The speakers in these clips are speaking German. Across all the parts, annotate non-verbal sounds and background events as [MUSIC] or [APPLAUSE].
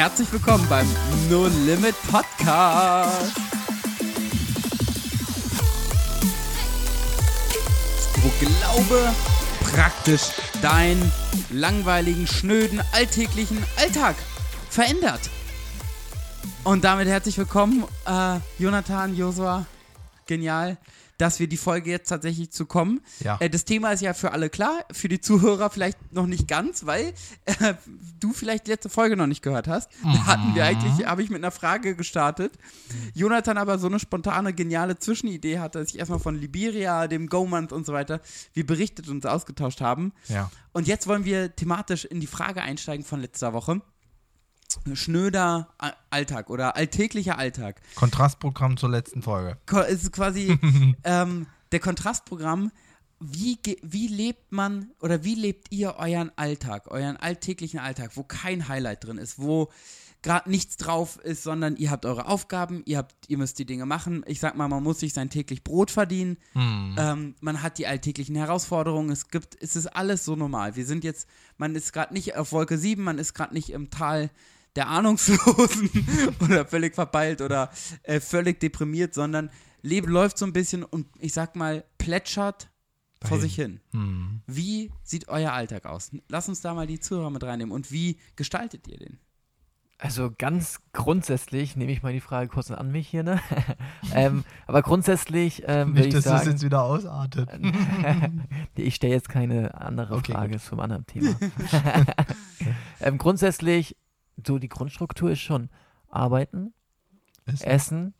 herzlich willkommen beim No Limit Podcast. Wo Glaube praktisch deinen langweiligen, schnöden, alltäglichen Alltag verändert. Und damit herzlich willkommen, äh, Jonathan, Josua, genial dass wir die Folge jetzt tatsächlich zu kommen. Ja. Äh, das Thema ist ja für alle klar, für die Zuhörer vielleicht noch nicht ganz, weil äh, du vielleicht die letzte Folge noch nicht gehört hast. Da Mhm. hatten wir eigentlich, habe ich mit einer Frage gestartet. Jonathan aber so eine spontane, geniale Zwischenidee hatte, dass ich erstmal von Liberia, dem Go-Month und so weiter, wie berichtet und uns ausgetauscht haben. Ja. Und jetzt wollen wir thematisch in die Frage einsteigen von letzter Woche. Schnöder Alltag oder alltäglicher Alltag. Kontrastprogramm zur letzten Folge. Es ist quasi [LAUGHS] ähm, der Kontrastprogramm. Wie, wie lebt man oder wie lebt ihr euren Alltag, euren alltäglichen Alltag, wo kein Highlight drin ist, wo gerade nichts drauf ist, sondern ihr habt eure Aufgaben, ihr habt, ihr müsst die Dinge machen. Ich sag mal, man muss sich sein täglich Brot verdienen. Ähm, man hat die alltäglichen Herausforderungen. Es gibt, es ist alles so normal. Wir sind jetzt, man ist gerade nicht auf Wolke 7, man ist gerade nicht im Tal der Ahnungslosen [LAUGHS] oder völlig verpeilt oder äh, völlig deprimiert, sondern Leben läuft so ein bisschen und ich sag mal, plätschert vor Dahin. sich hin. Wie sieht euer Alltag aus? Lass uns da mal die Zuhörer mit reinnehmen und wie gestaltet ihr den? Also ganz grundsätzlich nehme ich mal die Frage kurz an mich hier, ne? [LAUGHS] ähm, aber grundsätzlich ähm, würde Nicht, ich dass das sagen, jetzt wieder ausartet. [LAUGHS] Ich stelle jetzt keine andere Okay, Frage zum anderen Thema. ähm, grundsätzlich, so die Grundstruktur ist schon arbeiten, Essen. essen,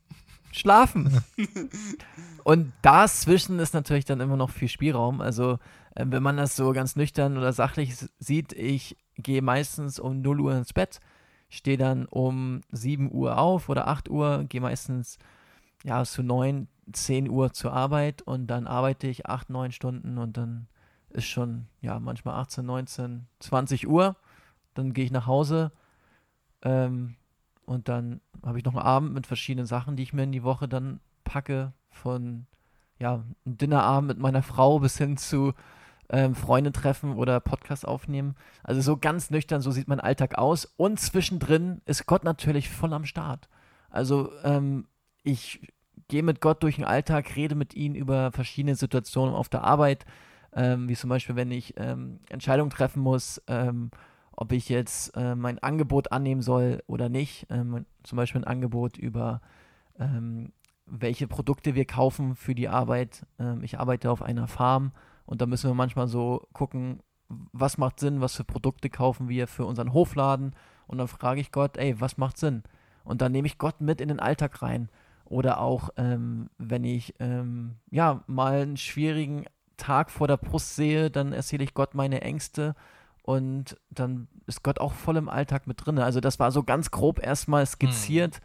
schlafen. [LAUGHS] Und dazwischen ist natürlich dann immer noch viel Spielraum. Also ähm, wenn man das so ganz nüchtern oder sachlich sieht, ich gehe meistens um 0 Uhr ins Bett, stehe dann um 7 Uhr auf oder 8 Uhr, gehe meistens ja zu 9, 10 Uhr zur Arbeit und dann arbeite ich 8, 9 Stunden und dann ist schon ja manchmal 18, 19, 20 Uhr. Dann gehe ich nach Hause ähm, und dann habe ich noch einen Abend mit verschiedenen Sachen, die ich mir in die Woche dann packe. Von ja, einem Dinnerabend mit meiner Frau bis hin zu ähm, Freunde treffen oder Podcast aufnehmen. Also so ganz nüchtern, so sieht mein Alltag aus. Und zwischendrin ist Gott natürlich voll am Start. Also ähm, ich gehe mit Gott durch den Alltag, rede mit ihm über verschiedene Situationen auf der Arbeit, ähm, wie zum Beispiel, wenn ich ähm, Entscheidungen treffen muss, ähm, ob ich jetzt äh, mein Angebot annehmen soll oder nicht. Ähm, zum Beispiel ein Angebot über ähm, welche Produkte wir kaufen für die Arbeit. Ähm, ich arbeite auf einer Farm und da müssen wir manchmal so gucken, was macht Sinn, was für Produkte kaufen wir für unseren Hofladen. Und dann frage ich Gott, ey, was macht Sinn? Und dann nehme ich Gott mit in den Alltag rein. Oder auch, ähm, wenn ich ähm, ja mal einen schwierigen Tag vor der Brust sehe, dann erzähle ich Gott meine Ängste und dann ist Gott auch voll im Alltag mit drin. Also das war so ganz grob erstmal skizziert.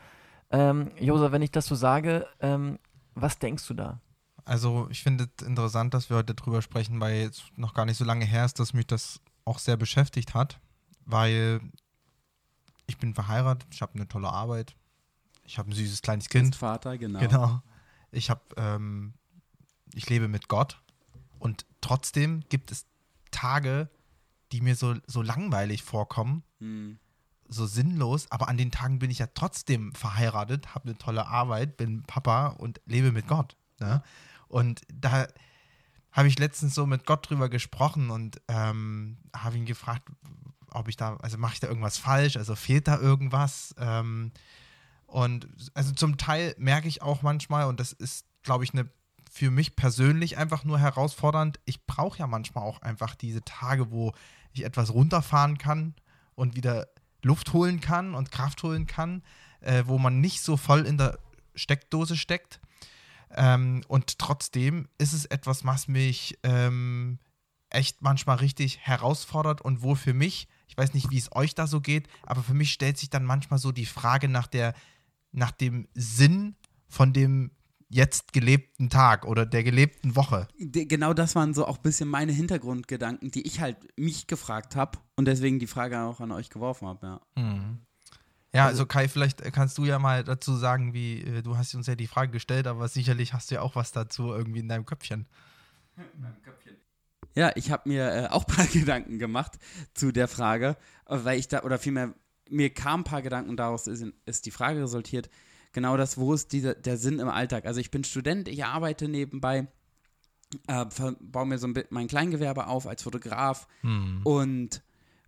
Ähm, Josa, wenn ich das so sage, ähm, was denkst du da? Also ich finde es interessant, dass wir heute drüber sprechen, weil es noch gar nicht so lange her ist, dass mich das auch sehr beschäftigt hat, weil ich bin verheiratet, ich habe eine tolle Arbeit, ich habe ein süßes kleines Kind. Vater, genau. Genau. Ich habe, ähm, ich lebe mit Gott und trotzdem gibt es Tage, die mir so, so langweilig vorkommen, Hm. so sinnlos, aber an den Tagen bin ich ja trotzdem verheiratet, habe eine tolle Arbeit, bin Papa und lebe mit Gott. Ne? Und da habe ich letztens so mit Gott drüber gesprochen und ähm, habe ihn gefragt, ob ich da, also mache ich da irgendwas falsch, also fehlt da irgendwas? Ähm, und also zum Teil merke ich auch manchmal, und das ist, glaube ich, eine für mich persönlich einfach nur herausfordernd. Ich brauche ja manchmal auch einfach diese Tage, wo ich etwas runterfahren kann und wieder Luft holen kann und Kraft holen kann, äh, wo man nicht so voll in der Steckdose steckt. Ähm, und trotzdem ist es etwas, was mich ähm, echt manchmal richtig herausfordert und wo für mich, ich weiß nicht, wie es euch da so geht, aber für mich stellt sich dann manchmal so die Frage nach der, nach dem Sinn von dem jetzt gelebten Tag oder der gelebten Woche. Genau das waren so auch ein bisschen meine Hintergrundgedanken, die ich halt mich gefragt habe und deswegen die Frage auch an euch geworfen habe, ja. Ja, also Kai, vielleicht kannst du ja mal dazu sagen, wie äh, du hast uns ja die Frage gestellt, aber sicherlich hast du ja auch was dazu irgendwie in deinem Köpfchen. Ja, ich habe mir äh, auch ein [LAUGHS] paar Gedanken gemacht zu der Frage, äh, weil ich da, oder vielmehr mir kamen ein paar Gedanken und daraus ist, ist die Frage resultiert, genau das, wo ist dieser, der Sinn im Alltag? Also ich bin Student, ich arbeite nebenbei, äh, baue mir so ein bisschen mein Kleingewerbe auf als Fotograf Hm. und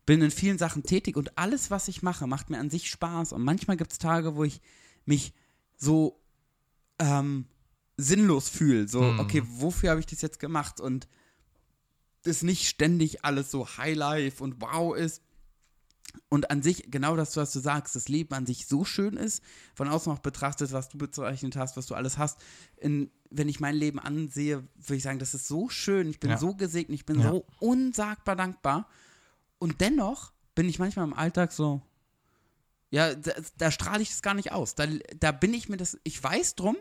bin in vielen Sachen tätig und alles, was ich mache, macht mir an sich Spaß. Und manchmal gibt es Tage, wo ich mich so ähm, sinnlos fühle. So, Mhm. okay, wofür habe ich das jetzt gemacht? Und das nicht ständig alles so Highlife und wow ist. Und an sich, genau das, was du sagst, das Leben an sich so schön ist, von außen auch betrachtet, was du bezeichnet hast, was du alles hast. In, wenn ich mein Leben ansehe, würde ich sagen, das ist so schön, ich bin Ja. so gesegnet, ich bin Ja. so unsagbar dankbar. Und dennoch bin ich manchmal im Alltag so, ja, da, da strahle ich das gar nicht aus. Da, da bin ich mir das, ich weiß drum,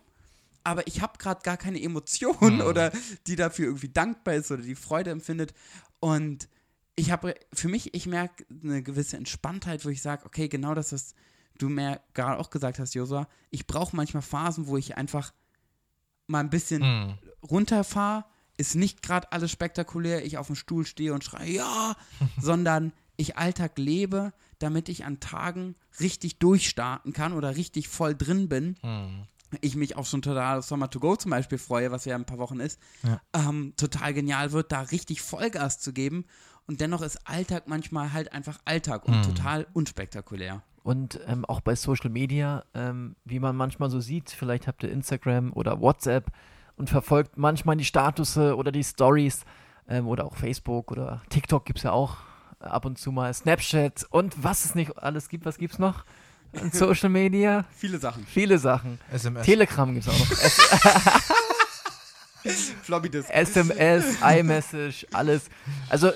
aber ich habe gerade gar keine Emotion Mhm. oder die dafür irgendwie dankbar ist oder die Freude empfindet. Und ich habe für mich, ich merke eine gewisse Entspanntheit, wo ich sage, okay, genau das, was du mir gerade auch gesagt hast, Josua, ich brauche manchmal Phasen, wo ich einfach mal ein bisschen Hm. runterfahre, ist nicht gerade alles spektakulär, ich auf dem Stuhl stehe und schreie, ja, [LAUGHS] sondern ich Alltag lebe, damit ich an Tagen richtig durchstarten kann oder richtig voll drin bin. Hm. Ich mich auf so ein totales Summer to Go zum Beispiel freue, was ja in ein paar Wochen ist, Ja. ähm, total genial wird, da richtig Vollgas zu geben. Und dennoch ist Alltag manchmal halt einfach Alltag und Mhm. total unspektakulär. Und ähm, auch bei Social Media, ähm, wie man manchmal so sieht, vielleicht habt ihr Instagram oder WhatsApp und verfolgt manchmal die Statusse oder die Stories ähm, oder auch Facebook oder TikTok gibt es ja auch äh, ab und zu mal, Snapchat und was es nicht alles gibt. Was gibt es noch an [LAUGHS] Social Media? Viele Sachen. Viele Sachen. SMS. Telegram gibt es auch noch. [LAUGHS] Floppy Disk. SMS, iMessage, alles. Also,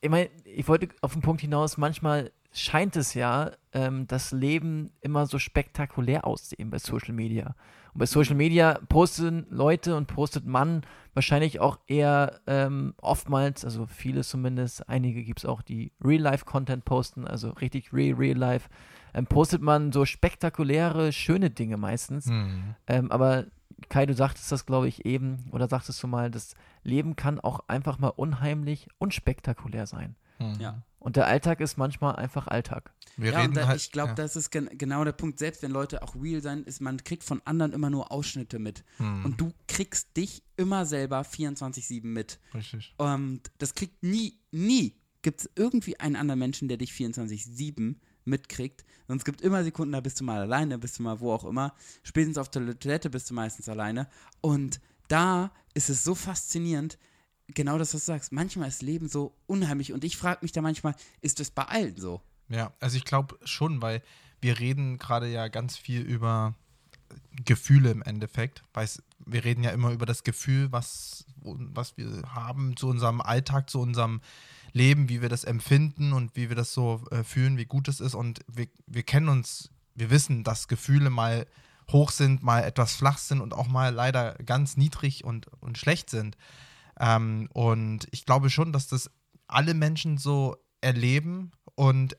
ich meine, ich wollte auf den Punkt hinaus, manchmal scheint es ja, ähm, das Leben immer so spektakulär aussehen bei Social Media. Und bei Social Media posten Leute und postet man wahrscheinlich auch eher ähm, oftmals, also viele zumindest, einige gibt es auch, die Real-Life-Content posten, also richtig real, real-life, ähm, postet man so spektakuläre, schöne Dinge meistens. Hm. Ähm, aber Kai, du sagtest das, glaube ich, eben, oder sagtest du mal, das Leben kann auch einfach mal unheimlich unspektakulär sein. Hm. Ja. Und der Alltag ist manchmal einfach Alltag. Wir ja, reden und da, halt, ich glaube, ja. das ist gen genau der Punkt. Selbst wenn Leute auch real sein, ist, man kriegt von anderen immer nur Ausschnitte mit. Hm. Und du kriegst dich immer selber 24-7 mit. Richtig. Und das kriegt nie, nie gibt es irgendwie einen anderen Menschen, der dich 24-7 mitkriegt. Sonst gibt immer Sekunden, da bist du mal alleine, bist du mal wo auch immer. Spätestens auf der Toilette bist du meistens alleine. Und da ist es so faszinierend, genau das, was du sagst. Manchmal ist Leben so unheimlich. Und ich frage mich da manchmal, ist das bei allen so? Ja, also ich glaube schon, weil wir reden gerade ja ganz viel über Gefühle im Endeffekt. Weiß, wir reden ja immer über das Gefühl, was, was wir haben zu unserem Alltag, zu unserem Leben, wie wir das empfinden und wie wir das so äh, fühlen, wie gut es ist. Und wir, wir kennen uns, wir wissen, dass Gefühle mal hoch sind, mal etwas flach sind und auch mal leider ganz niedrig und, und schlecht sind. Ähm, und ich glaube schon, dass das alle Menschen so erleben und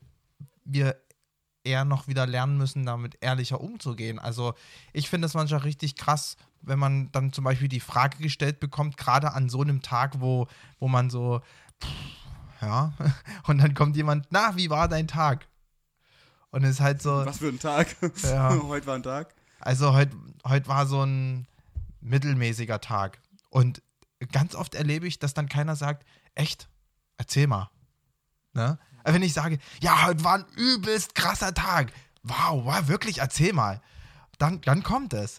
wir eher noch wieder lernen müssen, damit ehrlicher umzugehen. Also ich finde es manchmal richtig krass, wenn man dann zum Beispiel die Frage gestellt bekommt, gerade an so einem Tag, wo, wo man so, pff, ja, [LAUGHS] und dann kommt jemand, na, wie war dein Tag? Und es ist halt so, Was für ein Tag. [LAUGHS] Ja. Heute war ein Tag. also heute heut war so ein mittelmäßiger Tag. Und ganz oft erlebe ich, dass dann keiner sagt, echt, erzähl mal. Ne? Aber Wenn ich sage, ja, heute war ein übelst krasser Tag. Wow, wow wirklich, erzähl mal. Dann, dann kommt es.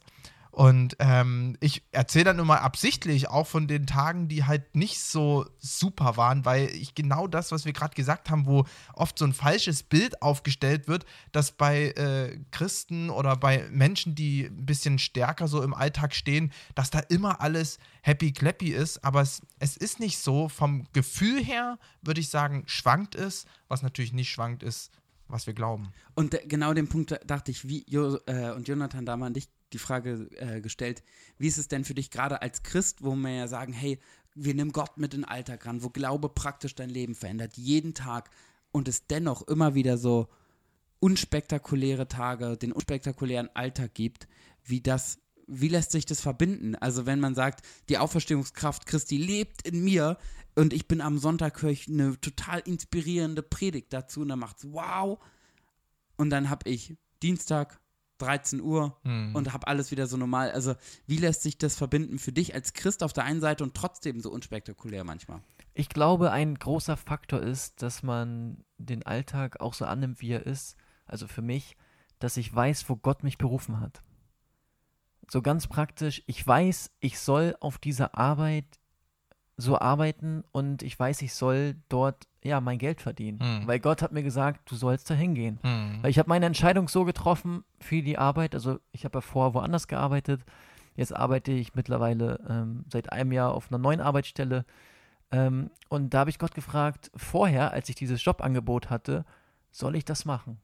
Und ähm, ich erzähle dann immer absichtlich auch von den Tagen, die halt nicht so super waren, weil ich genau das, was wir gerade gesagt haben, wo oft so ein falsches Bild aufgestellt wird, dass bei äh, Christen oder bei Menschen, die ein bisschen stärker so im Alltag stehen, dass da immer alles happy clappy ist. Aber es, es ist nicht so. Vom Gefühl her würde ich sagen, schwankt es. Was natürlich nicht schwankt, ist, was wir glauben. Und äh, genau den Punkt dachte ich, wie jo, äh, und Jonathan da mal an dich die Frage äh, gestellt, wie ist es denn für dich gerade als Christ, wo wir ja sagen, hey, wir nehmen Gott mit in den Alltag ran, wo Glaube praktisch dein Leben verändert, jeden Tag und es dennoch immer wieder so unspektakuläre Tage, den unspektakulären Alltag gibt, wie das, wie lässt sich das verbinden? Also wenn man sagt, die Auferstehungskraft Christi lebt in mir und ich bin am Sonntag höre ich eine total inspirierende Predigt dazu und dann macht's wow, und dann habe ich Dienstag 13 Uhr Hm. und habe alles wieder so normal. Also wie lässt sich das verbinden für dich als Christ auf der einen Seite und trotzdem so unspektakulär manchmal? Ich glaube, ein großer Faktor ist, dass man den Alltag auch so annimmt, wie er ist. Also für mich, dass ich weiß, wo Gott mich berufen hat. So ganz praktisch, ich weiß, ich soll auf dieser Arbeit so arbeiten und ich weiß, ich soll dort ja mein Geld verdienen. Hm. Weil Gott hat mir gesagt, du sollst da hingehen. Hm. Weil ich habe meine Entscheidung so getroffen für die Arbeit. Also ich habe ja vorher woanders gearbeitet. Jetzt arbeite ich mittlerweile ähm, seit einem Jahr auf einer neuen Arbeitsstelle. Ähm, und da habe ich Gott gefragt, vorher, als ich dieses Jobangebot hatte, soll ich das machen?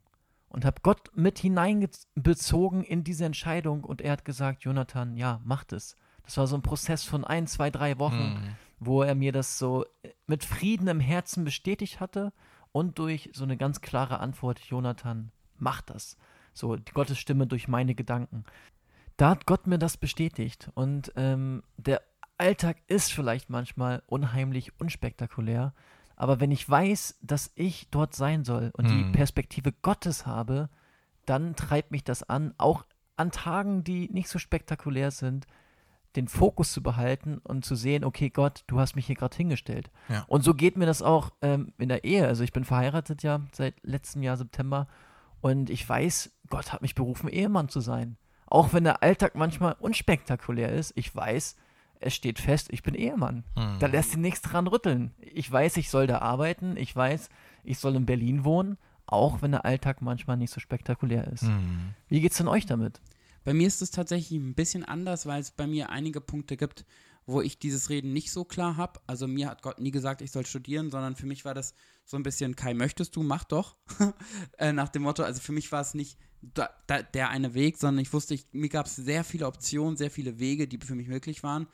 Und habe Gott mit hineinbezogen in diese Entscheidung und er hat gesagt, Jonathan, ja, mach das. Das war so ein Prozess von ein, zwei, drei Wochen, Hm. Wo er mir das so mit Frieden im Herzen bestätigt hatte und durch so eine ganz klare Antwort, Jonathan, mach das. So die Gottes Stimme durch meine Gedanken. Da hat Gott mir das bestätigt und ähm, der Alltag ist vielleicht manchmal unheimlich unspektakulär, aber wenn ich weiß, dass ich dort sein soll und die Hm. Perspektive Gottes habe, dann treibt mich das an, auch an Tagen, die nicht so spektakulär sind, den Fokus zu behalten und zu sehen, okay, Gott, du hast mich hier gerade hingestellt. Ja. Und so geht mir das auch ähm, in der Ehe. Also ich bin verheiratet ja seit letztem Jahr September und ich weiß, Gott hat mich berufen, Ehemann zu sein. Auch wenn der Alltag manchmal unspektakulär ist, ich weiß, es steht fest, ich bin Ehemann. Hm. Da lässt sich nichts dran rütteln. Ich weiß, ich soll da arbeiten, ich weiß, ich soll in Berlin wohnen, auch wenn der Alltag manchmal nicht so spektakulär ist. Hm. Wie geht's denn euch damit? Bei mir ist es tatsächlich ein bisschen anders, weil es bei mir einige Punkte gibt, wo ich dieses Reden nicht so klar habe. Also mir hat Gott nie gesagt, ich soll studieren, sondern für mich war das so ein bisschen, Kai, möchtest du, mach doch. [LAUGHS] äh, nach dem Motto, also für mich war es nicht da, da, der eine Weg, sondern ich wusste, ich, mir gab es sehr viele Optionen, sehr viele Wege, die für mich möglich waren.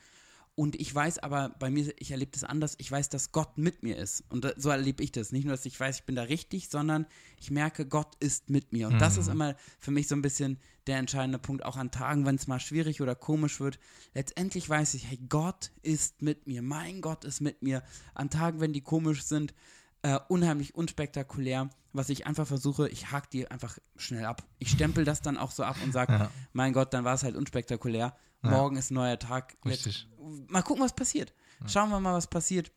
Und ich weiß aber, bei mir, ich erlebe das anders, ich weiß, dass Gott mit mir ist. Und so erlebe ich das. Nicht nur, dass ich weiß, ich bin da richtig, sondern ich merke, Gott ist mit mir. Und das ist immer für mich so ein bisschen der entscheidende Punkt, auch an Tagen, wenn es mal schwierig oder komisch wird. Letztendlich weiß ich, hey, Gott ist mit mir. Mein Gott ist mit mir. An Tagen, wenn die komisch sind, äh, unheimlich unspektakulär, was ich einfach versuche, ich hake die einfach schnell ab. Ich stempel das dann auch so ab und sage, Ja. mein Gott, dann war es halt unspektakulär. Ja. Morgen ist ein neuer Tag. Richtig. Mal gucken, was passiert. Schauen wir mal, was passiert.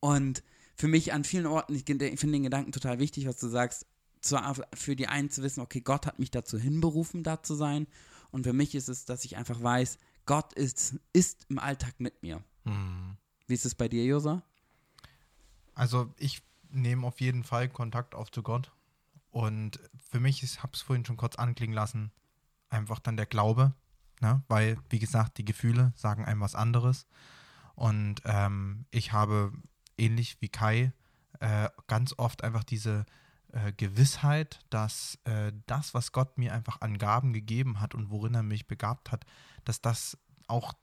Und für mich an vielen Orten, ich, ich finde den Gedanken total wichtig, was du sagst, zu, für die einen zu wissen, okay, Gott hat mich dazu hinberufen, da zu sein. Und für mich ist es, dass ich einfach weiß, Gott ist, ist im Alltag mit mir. Hm. Wie ist es bei dir, Josa? Also ich nehme auf jeden Fall Kontakt auf zu Gott. Und für mich, ich habe es vorhin schon kurz anklingen lassen, einfach dann der Glaube. Ne? Weil, wie gesagt, die Gefühle sagen einem was anderes. Und ähm, ich habe ähnlich wie Kai äh, ganz oft einfach diese äh, Gewissheit, dass äh, das, was Gott mir einfach an Gaben gegeben hat und worin er mich begabt hat, dass das auch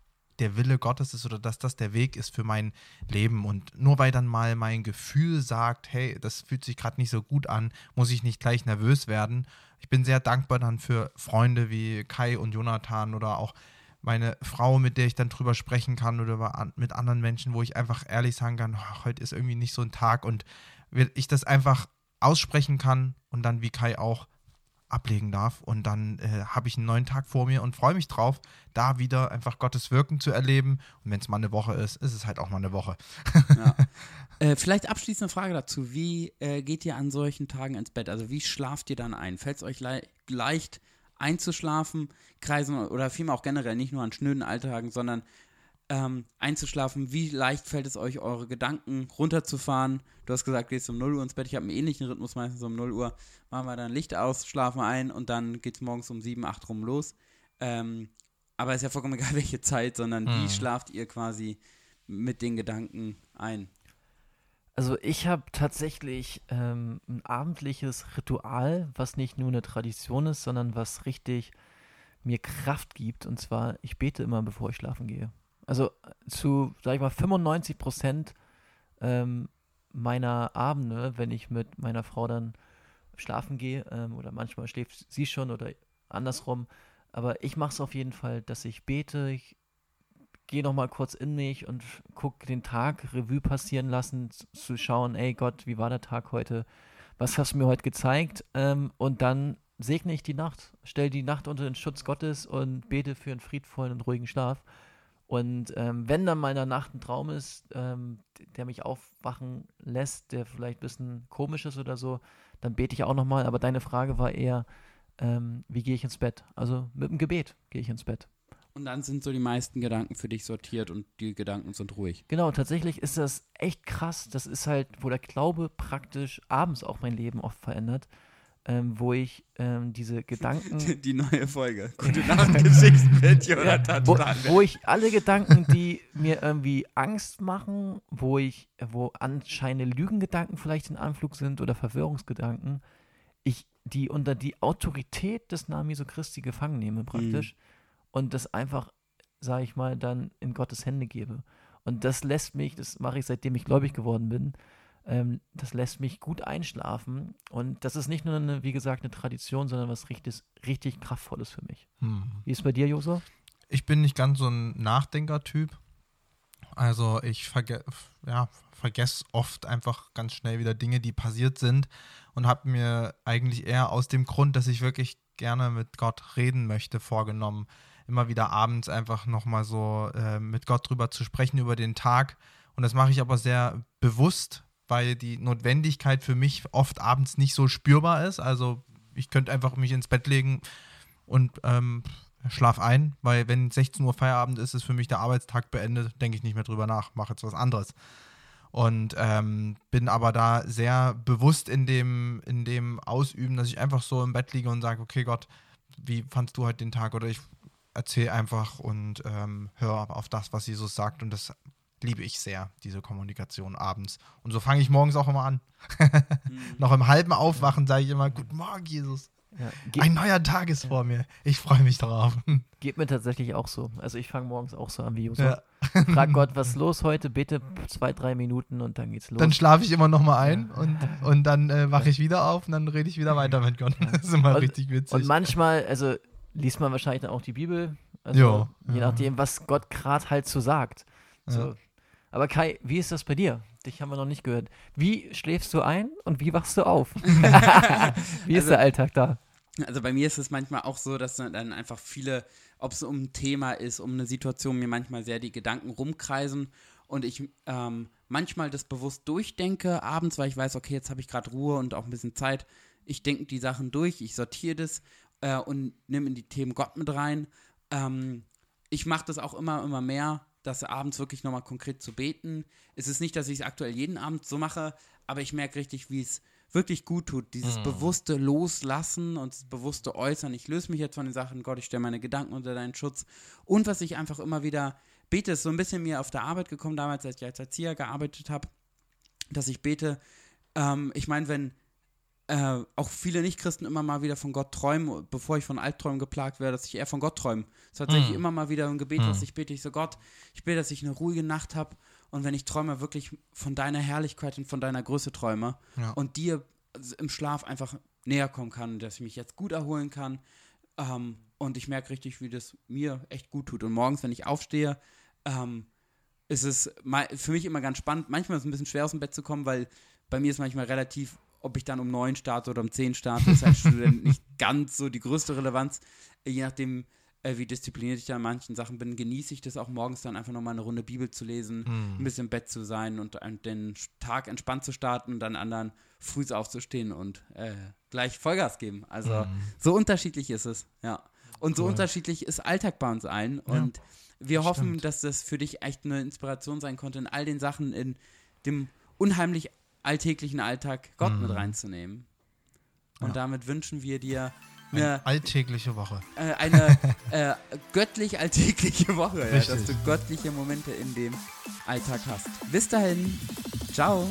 der Wille Gottes ist oder dass das der Weg ist für mein Leben. Und nur weil dann mal mein Gefühl sagt, hey, das fühlt sich gerade nicht so gut an, muss ich nicht gleich nervös werden. Ich bin sehr dankbar dann für Freunde wie Kai und Jonathan oder auch meine Frau, mit der ich dann drüber sprechen kann oder mit anderen Menschen, wo ich einfach ehrlich sagen kann, "Ach, heute ist irgendwie nicht so ein Tag und ich das einfach aussprechen kann und dann wie Kai auch ablegen darf. Und dann äh, habe ich einen neuen Tag vor mir und freue mich drauf, da wieder einfach Gottes Wirken zu erleben. Und wenn es mal eine Woche ist, ist es halt auch mal eine Woche. Ja. [LAUGHS] äh, vielleicht abschließende Frage dazu. Wie äh, geht ihr an solchen Tagen ins Bett? Also wie schlaft ihr dann ein? Fällt es euch le leicht einzuschlafen, kreisen oder vielmehr auch generell, nicht nur an schnöden Alltagen, sondern ähm, einzuschlafen? Wie leicht fällt es euch, eure Gedanken runterzufahren? Du hast gesagt, gehst um 0 Uhr ins Bett. Ich habe einen ähnlichen Rhythmus, meistens um 0 Uhr machen wir dann Licht aus, schlafen ein und dann geht es morgens um 7, 8 rum los. Ähm, aber ist ja vollkommen [LAUGHS] egal, welche Zeit, sondern wie Mhm. schlaft ihr quasi mit den Gedanken ein? Also ich habe tatsächlich ähm, ein abendliches Ritual, was nicht nur eine Tradition ist, sondern was richtig mir Kraft gibt. Und zwar, ich bete immer, bevor ich schlafen gehe. Also zu, sag ich mal, 95 Prozent ähm, meiner Abende, wenn ich mit meiner Frau dann schlafen gehe, ähm, oder manchmal schläft sie schon oder andersrum, aber ich mache es auf jeden Fall, dass ich bete, ich gehe noch mal kurz in mich und gucke den Tag Revue passieren lassen, zu schauen, ey Gott, wie war der Tag heute? was hast du mir heute gezeigt? Ähm, und dann segne ich die Nacht, stelle die Nacht unter den Schutz Gottes und bete für einen friedvollen und ruhigen Schlaf. Und ähm, wenn dann mal in der Nacht ein Traum ist, ähm, der mich aufwachen lässt, der vielleicht ein bisschen komisch ist oder so, dann bete ich auch nochmal. Aber deine Frage war eher, ähm, wie gehe ich ins Bett? Also mit dem Gebet gehe ich ins Bett. Und dann sind so die meisten Gedanken für dich sortiert und die Gedanken sind ruhig. Genau, tatsächlich ist das echt krass. Das ist halt, wo der Glaube praktisch abends auch mein Leben oft verändert ähm, wo ich ähm, diese [LAUGHS] Gedanken. [LAUGHS] Die neue Folge. [LAUGHS] Gute Nacht, Geschichten mit Jonathan wo, wo ich alle Gedanken, die mir irgendwie Angst machen, wo ich, wo anscheinend Lügengedanken vielleicht in Anflug sind oder Verwirrungsgedanken, ich die unter die Autorität des Namen Jesu Christi gefangen nehme, praktisch. Mhm. Und das einfach, sage ich mal, dann in Gottes Hände gebe. Und das lässt mich, das mache ich seitdem ich gläubig geworden bin, ähm, das lässt mich gut einschlafen. Und das ist nicht nur, eine, wie gesagt, eine Tradition, sondern was richtig, richtig Kraftvolles für mich. Hm. Wie ist es bei dir, Joso? Ich bin nicht ganz so ein Nachdenker-Typ. Also ich verge ja, vergesse oft einfach ganz schnell wieder Dinge, die passiert sind und habe mir eigentlich eher aus dem Grund, dass ich wirklich gerne mit Gott reden möchte, vorgenommen, immer wieder abends einfach nochmal so äh, mit Gott drüber zu sprechen über den Tag. Und das mache ich aber sehr bewusst, weil die Notwendigkeit für mich oft abends nicht so spürbar ist. Also ich könnte einfach mich ins Bett legen und ähm, schlaf ein, weil wenn 16 Uhr Feierabend ist, ist für mich der Arbeitstag beendet, denke ich nicht mehr drüber nach, mache jetzt was anderes. Und ähm, bin aber da sehr bewusst in dem, in dem Ausüben, dass ich einfach so im Bett liege und sage, okay Gott, wie fandst du heute den Tag? Oder ich erzähle einfach und ähm, höre auf das, was Jesus sagt. Und das liebe ich sehr, diese Kommunikation abends. Und so fange ich morgens auch immer an. mhm. [LAUGHS] Noch im halben Aufwachen sage ich immer, Guten Morgen, Jesus. Ja, Ein neuer Tag ist ja. vor mir. Ich freue mich darauf. [LAUGHS] Geht mir tatsächlich auch so. Also ich fange morgens auch so an wie Josef. Ja. Frag [LAUGHS] Gott, was ist los heute? Bitte zwei, drei Minuten und dann geht's los. Dann schlafe ich immer noch mal ein und, und dann äh, wache ich wieder auf und dann rede ich wieder weiter mit Gott. Das ist immer und, richtig witzig. Und manchmal, also liest man wahrscheinlich dann auch die Bibel. Also, jo, je nachdem, was Gott gerade halt so sagt. So, aber Kai, wie ist das bei dir? Dich haben wir noch nicht gehört. Wie schläfst du ein und wie wachst du auf? [LAUGHS] wie ist also, der Alltag da? Also bei mir ist es manchmal auch so, dass dann einfach viele, ob es um ein Thema ist, um eine Situation, mir manchmal sehr die Gedanken rumkreisen und ich ähm, manchmal das bewusst durchdenke abends, weil ich weiß, okay, jetzt habe ich gerade Ruhe und auch ein bisschen Zeit. Ich denke die Sachen durch, ich sortiere das äh, und nehme in die Themen Gott mit rein. Ähm, ich mache das auch immer, immer mehr das abends wirklich nochmal konkret zu beten. Es ist nicht, dass ich es aktuell jeden Abend so mache, aber ich merke richtig, wie es wirklich gut tut. Dieses mm. bewusste Loslassen und das bewusste Äußern. Ich löse mich jetzt von den Sachen, Gott, ich stelle meine Gedanken unter deinen Schutz. Und was ich einfach immer wieder bete, ist so ein bisschen mir auf der Arbeit gekommen, damals, als ich als Erzieher gearbeitet habe, dass ich bete. Ähm, ich meine, wenn äh, auch viele Nichtchristen immer mal wieder von Gott träumen, bevor ich von Albträumen geplagt werde, dass ich eher von Gott träume. Das ist tatsächlich mm. immer mal wieder ein Gebet, was ich bete. Ich so, Gott, ich will, dass ich eine ruhige Nacht habe und wenn ich träume, wirklich von deiner Herrlichkeit und von deiner Größe träume ja. und dir im Schlaf einfach näher kommen kann, dass ich mich jetzt gut erholen kann. Ähm, und ich merke richtig, wie das mir echt gut tut. Und morgens, wenn ich aufstehe, ähm, ist es für mich immer ganz spannend. Manchmal ist es ein bisschen schwer aus dem Bett zu kommen, weil bei mir ist manchmal relativ ob ich dann um neun starte oder um zehn starte, ist als Student [LAUGHS] nicht ganz so die größte Relevanz. Je nachdem, äh, wie diszipliniert ich da in manchen Sachen bin, genieße ich das auch morgens dann einfach nochmal eine Runde Bibel zu lesen, mm. ein bisschen im Bett zu sein und, den Tag entspannt zu starten und dann anderen früh aufzustehen und äh, gleich Vollgas geben. Also mm. so unterschiedlich ist es, ja. Und so unterschiedlich ist Alltag bei uns allen. Und ja, wir hoffen, stimmt. dass das für dich echt eine Inspiration sein konnte in all den Sachen, in dem unheimlich alltäglichen Alltag Gott mhm. mit reinzunehmen. Und ja. damit wünschen wir dir eine, eine alltägliche Woche. Äh, eine [LAUGHS] äh, göttlich alltägliche Woche, ja, dass du göttliche Momente in dem Alltag hast. Bis dahin, ciao.